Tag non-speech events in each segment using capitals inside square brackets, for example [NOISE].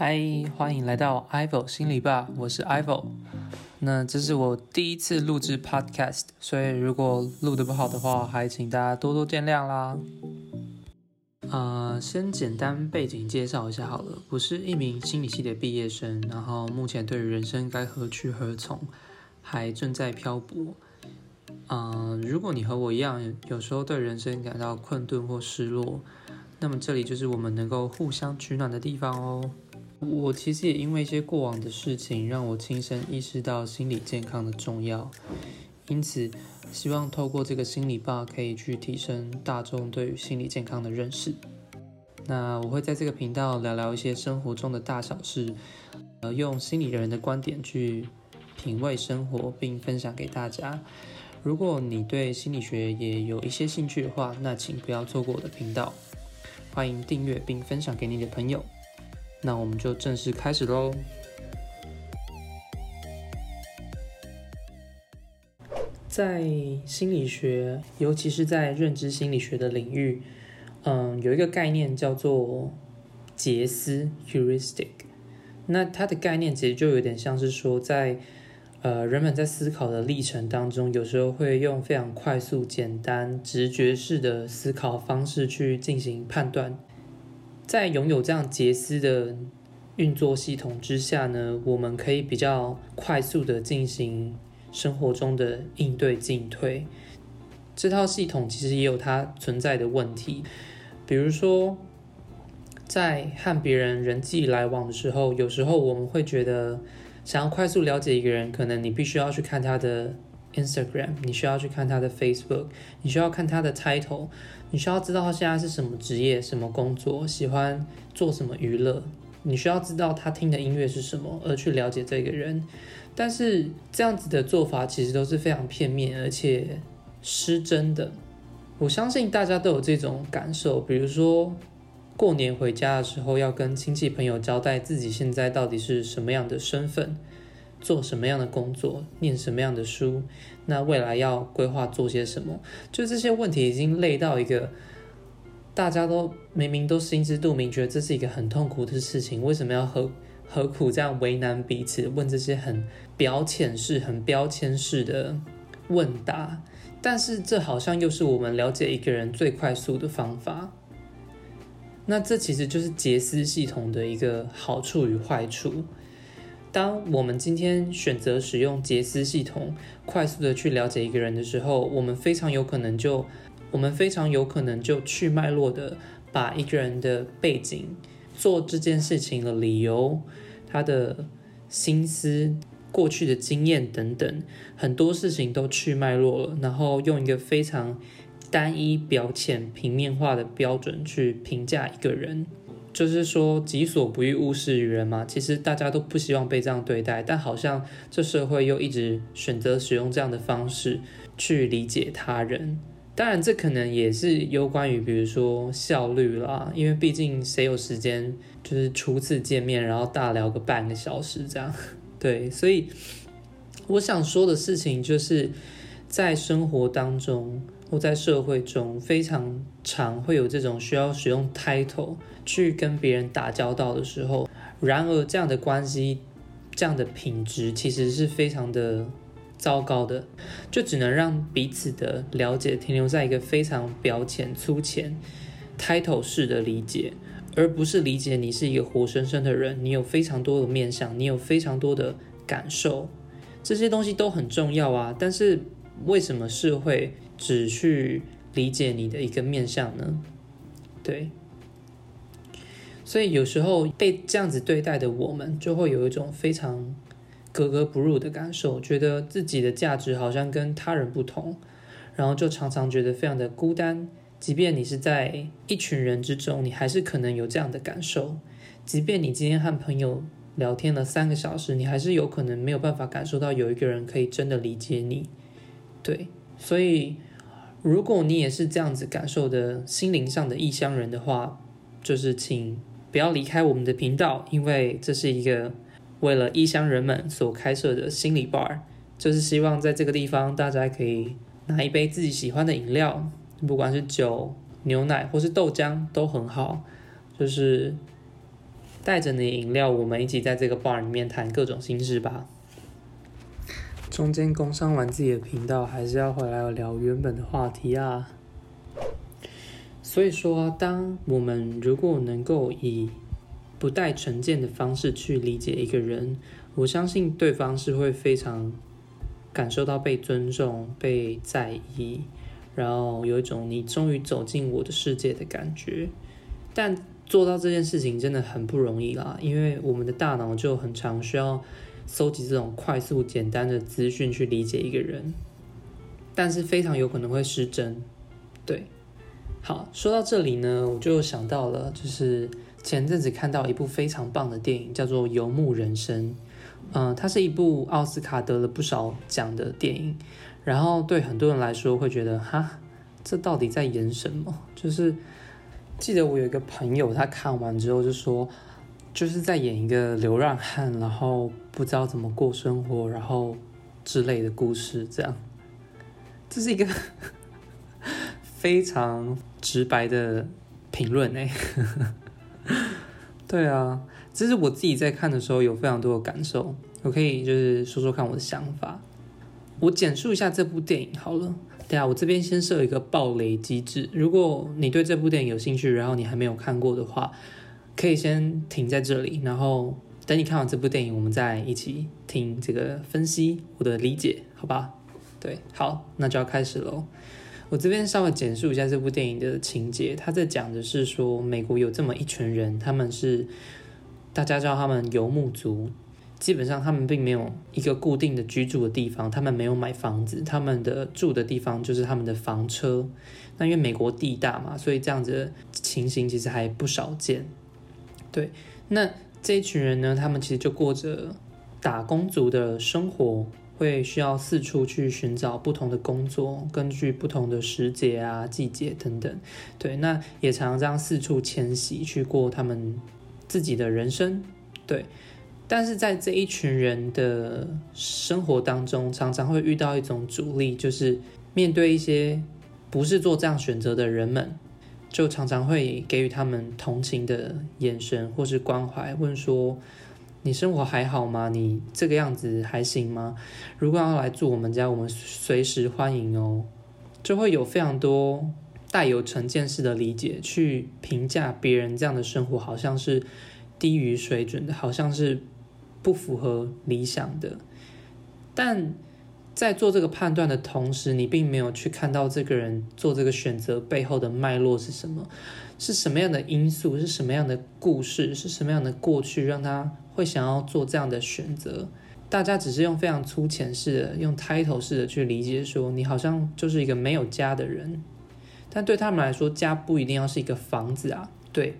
嗨，欢迎来到 Ivo 心理吧，我是 Ivo。那这是我第一次录制 Podcast，所以如果录得不好的话，还请大家多多见谅啦。呃，先简单背景介绍一下好了，我是一名心理系的毕业生，然后目前对于人生该何去何从，还正在漂泊。嗯、如果你和我一样，有时候对人生感到困顿或失落，那么这里就是我们能够互相取暖的地方哦。我其实也因为一些过往的事情，让我亲身意识到心理健康的重要，因此希望透过这个心理吧，可以去提升大众对于心理健康的认识。那我会在这个频道聊聊一些生活中的大小事，呃，用心理人的观点去品味生活，并分享给大家。如果你对心理学也有一些兴趣的话，那请不要错过我的频道，欢迎订阅并分享给你的朋友。那我们就正式开始喽。在心理学，尤其是在认知心理学的领域，嗯，有一个概念叫做捷思 （heuristic）。那它的概念其实就有点像是说，在呃人们在思考的历程当中，有时候会用非常快速、简单、直觉式的思考方式去进行判断。在拥有这样杰斯的运作系统之下呢，我们可以比较快速的进行生活中的应对进退。这套系统其实也有它存在的问题，比如说在和别人人际来往的时候，有时候我们会觉得想要快速了解一个人，可能你必须要去看他的 Instagram，你需要去看他的 Facebook，你需要看他的 title，你需要知道他现在是什么职业、什么工作、喜欢做什么娱乐，你需要知道他听的音乐是什么，而去了解这个人。但是这样子的做法其实都是非常片面而且失真的。我相信大家都有这种感受，比如说过年回家的时候，要跟亲戚朋友交代自己现在到底是什么样的身份。做什么样的工作，念什么样的书，那未来要规划做些什么？就这些问题已经累到一个，大家都明明都心知肚明，觉得这是一个很痛苦的事情，为什么要何何苦这样为难彼此，问这些很表浅式、很标签式的问答？但是这好像又是我们了解一个人最快速的方法。那这其实就是杰斯系统的一个好处与坏处。当我们今天选择使用杰斯系统，快速的去了解一个人的时候，我们非常有可能就，我们非常有可能就去脉络的把一个人的背景、做这件事情的理由、他的心思、过去的经验等等，很多事情都去脉络了，然后用一个非常单一、表浅、平面化的标准去评价一个人。就是说，己所不欲，勿施于人嘛。其实大家都不希望被这样对待，但好像这社会又一直选择使用这样的方式去理解他人。当然，这可能也是有关于，比如说效率啦，因为毕竟谁有时间就是初次见面，然后大聊个半个小时这样。对，所以我想说的事情就是在生活当中。或在社会中非常常会有这种需要使用 title 去跟别人打交道的时候，然而这样的关系、这样的品质其实是非常的糟糕的，就只能让彼此的了解停留在一个非常表浅、粗浅、title 式的理解，而不是理解你是一个活生生的人，你有非常多的面向，你有非常多的感受，这些东西都很重要啊，但是为什么社会只去理解你的一个面相呢？对，所以有时候被这样子对待的我们，就会有一种非常格格不入的感受，觉得自己的价值好像跟他人不同，然后就常常觉得非常的孤单。即便你是在一群人之中，你还是可能有这样的感受。即便你今天和朋友聊天了三个小时，你还是有可能没有办法感受到有一个人可以真的理解你。对，所以。如果你也是这样子感受的心灵上的异乡人的话，就是请不要离开我们的频道，因为这是一个为了异乡人们所开设的心理 bar，就是希望在这个地方大家可以拿一杯自己喜欢的饮料，不管是酒、牛奶或是豆浆都很好，就是带着你饮料，我们一起在这个 bar 里面谈各种心事吧。中间工商完自己的频道，还是要回来聊原本的话题啊。所以说，当我们如果能够以不带成见的方式去理解一个人，我相信对方是会非常感受到被尊重、被在意，然后有一种你终于走进我的世界的感觉。但做到这件事情真的很不容易啦，因为我们的大脑就很常需要搜集这种快速简单的资讯去理解一个人，但是非常有可能会失真。对，好，说到这里呢，我就想到了，就是。前阵子看到一部非常棒的电影，叫做《游牧人生》。嗯，它是一部奥斯卡得了不少奖的电影。然后对很多人来说，会觉得哈，这到底在演什么？就是记得我有一个朋友，他看完之后就说，就是在演一个流浪汉，然后不知道怎么过生活，然后之类的故事。这样，这是一个 [LAUGHS] 非常直白的评论诶。[LAUGHS] 对啊，这是我自己在看的时候有非常多的感受，我可以就是说说看我的想法。我简述一下这部电影好了。对啊，我这边先设一个爆雷机制，如果你对这部电影有兴趣，然后你还没有看过的话，可以先停在这里，然后等你看完这部电影，我们再一起听这个分析我的理解，好吧？对，好，那就要开始喽。我这边稍微简述一下这部电影的情节，他在讲的是说，美国有这么一群人，他们是大家叫他们游牧族，基本上他们并没有一个固定的居住的地方，他们没有买房子，他们的住的地方就是他们的房车。那因为美国地大嘛，所以这样子的情形其实还不少见。对，那这一群人呢，他们其实就过着打工族的生活。会需要四处去寻找不同的工作，根据不同的时节啊、季节等等，对，那也常常这样四处迁徙去过他们自己的人生，对。但是在这一群人的生活当中，常常会遇到一种阻力，就是面对一些不是做这样选择的人们，就常常会给予他们同情的眼神或是关怀，问说。你生活还好吗？你这个样子还行吗？如果要来住我们家，我们随时欢迎哦。就会有非常多带有成见式的理解去评价别人这样的生活，好像是低于水准的，好像是不符合理想的。但在做这个判断的同时，你并没有去看到这个人做这个选择背后的脉络是什么，是什么样的因素，是什么样的故事，是什么样的过去让他。会想要做这样的选择，大家只是用非常粗浅式的、用 title 式的去理解，说你好像就是一个没有家的人，但对他们来说，家不一定要是一个房子啊。对，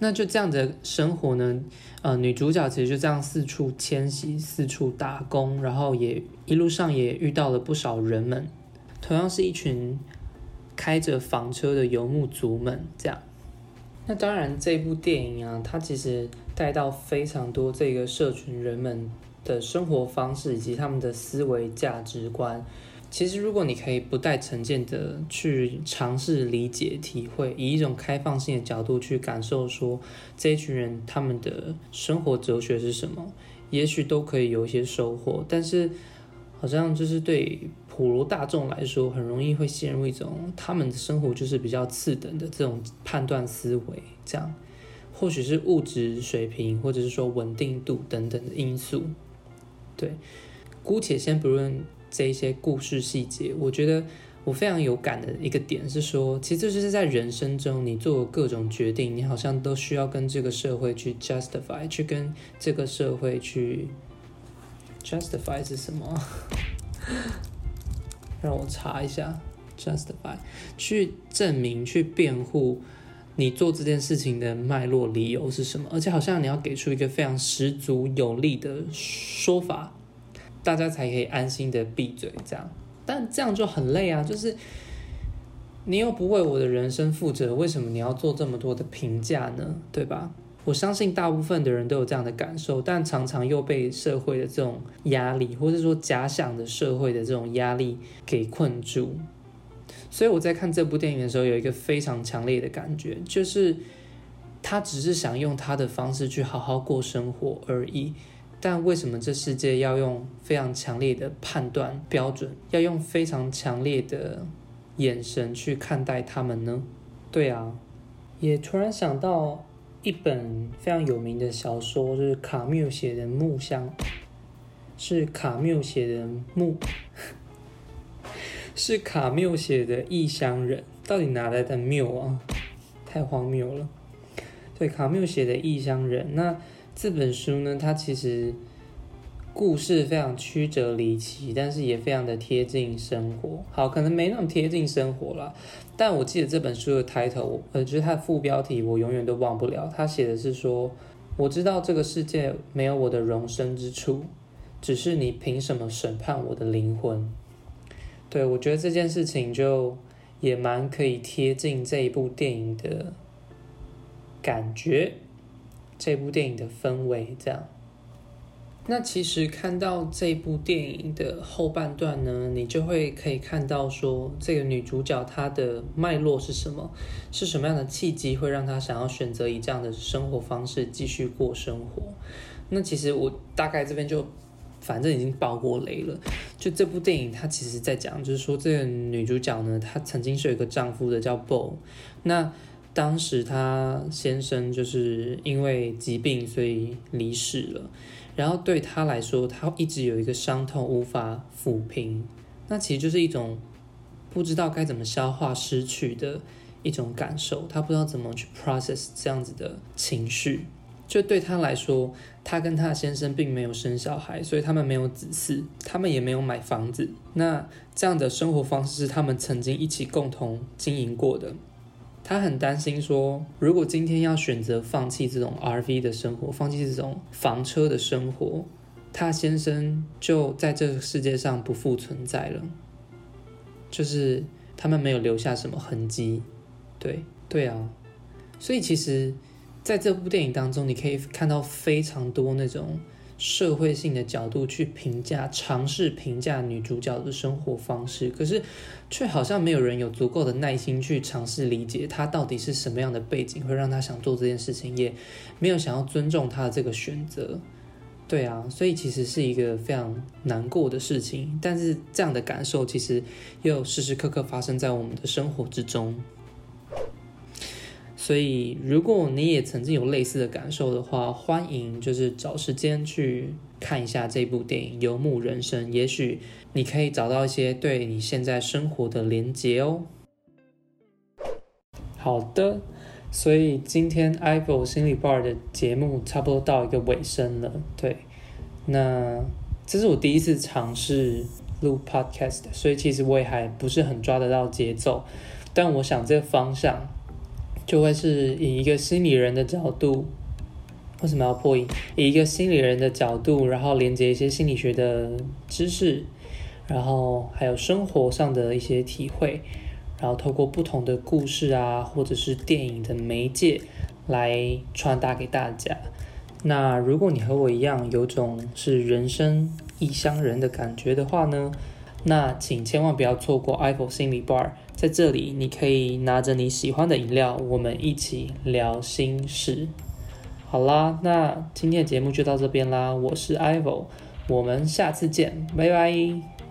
那就这样的生活呢？呃，女主角其实就这样四处迁徙、四处打工，然后也一路上也遇到了不少人们，同样是一群开着房车的游牧族们，这样。那当然，这部电影啊，它其实带到非常多这个社群人们的生活方式以及他们的思维价值观。其实，如果你可以不带成见的去尝试理解、体会，以一种开放性的角度去感受，说这群人他们的生活哲学是什么，也许都可以有一些收获。但是，好像就是对。普罗大众来说，很容易会陷入一种他们的生活就是比较次等的这种判断思维，这样或许是物质水平，或者是说稳定度等等的因素。对，姑且先不论这一些故事细节，我觉得我非常有感的一个点是说，其实就是在人生中，你做各种决定，你好像都需要跟这个社会去 justify，去跟这个社会去 justify 是什么？[LAUGHS] 让我查一下，justify，去证明、去辩护你做这件事情的脉络、理由是什么，而且好像你要给出一个非常十足有力的说法，大家才可以安心的闭嘴。这样，但这样就很累啊，就是你又不为我的人生负责，为什么你要做这么多的评价呢？对吧？我相信大部分的人都有这样的感受，但常常又被社会的这种压力，或者说假想的社会的这种压力给困住。所以我在看这部电影的时候，有一个非常强烈的感觉，就是他只是想用他的方式去好好过生活而已。但为什么这世界要用非常强烈的判断标准，要用非常强烈的眼神去看待他们呢？对啊，也突然想到一本非常有名的小说，就是卡缪写的《木箱》，是卡缪写的木，[LAUGHS] 是卡缪写的《异乡人》，到底哪来的缪啊？太荒谬了。对，卡缪写的《异乡人》，那这本书呢，它其实。故事非常曲折离奇，但是也非常的贴近生活。好，可能没那么贴近生活啦，但我记得这本书的抬头，呃，就是它的副标题，我永远都忘不了。它写的是说：“我知道这个世界没有我的容身之处，只是你凭什么审判我的灵魂？”对，我觉得这件事情就也蛮可以贴近这一部电影的感觉，这部电影的氛围这样。那其实看到这部电影的后半段呢，你就会可以看到说，这个女主角她的脉络是什么，是什么样的契机会让她想要选择以这样的生活方式继续过生活。那其实我大概这边就反正已经爆过雷了。就这部电影，它其实在讲，就是说这个女主角呢，她曾经是有一个丈夫的叫 Bo，那当时她先生就是因为疾病所以离世了。然后对他来说，他一直有一个伤痛无法抚平，那其实就是一种不知道该怎么消化失去的一种感受。他不知道怎么去 process 这样子的情绪。就对他来说，他跟他的先生并没有生小孩，所以他们没有子嗣，他们也没有买房子。那这样的生活方式是他们曾经一起共同经营过的。他很担心说，如果今天要选择放弃这种 RV 的生活，放弃这种房车的生活，他先生就在这个世界上不复存在了，就是他们没有留下什么痕迹。对，对啊，所以其实在这部电影当中，你可以看到非常多那种。社会性的角度去评价，尝试评价女主角的生活方式，可是却好像没有人有足够的耐心去尝试理解她到底是什么样的背景，会让她想做这件事情，也没有想要尊重她的这个选择。对啊，所以其实是一个非常难过的事情，但是这样的感受其实又时时刻刻发生在我们的生活之中。所以，如果你也曾经有类似的感受的话，欢迎就是找时间去看一下这部电影《游牧人生》，也许你可以找到一些对你现在生活的连结哦。好的，所以今天 IVO 心理 bar 的节目差不多到一个尾声了。对，那这是我第一次尝试录 podcast，所以其实我也还不是很抓得到节奏，但我想这个方向。就会是以一个心理人的角度，为什么要破音？以一个心理人的角度，然后连接一些心理学的知识，然后还有生活上的一些体会，然后透过不同的故事啊，或者是电影的媒介来传达给大家。那如果你和我一样有种是人生异乡人的感觉的话呢，那请千万不要错过 IVO 心理 bar。在这里，你可以拿着你喜欢的饮料，我们一起聊心事。好啦，那今天的节目就到这边啦。我是 IVO，我们下次见，拜拜。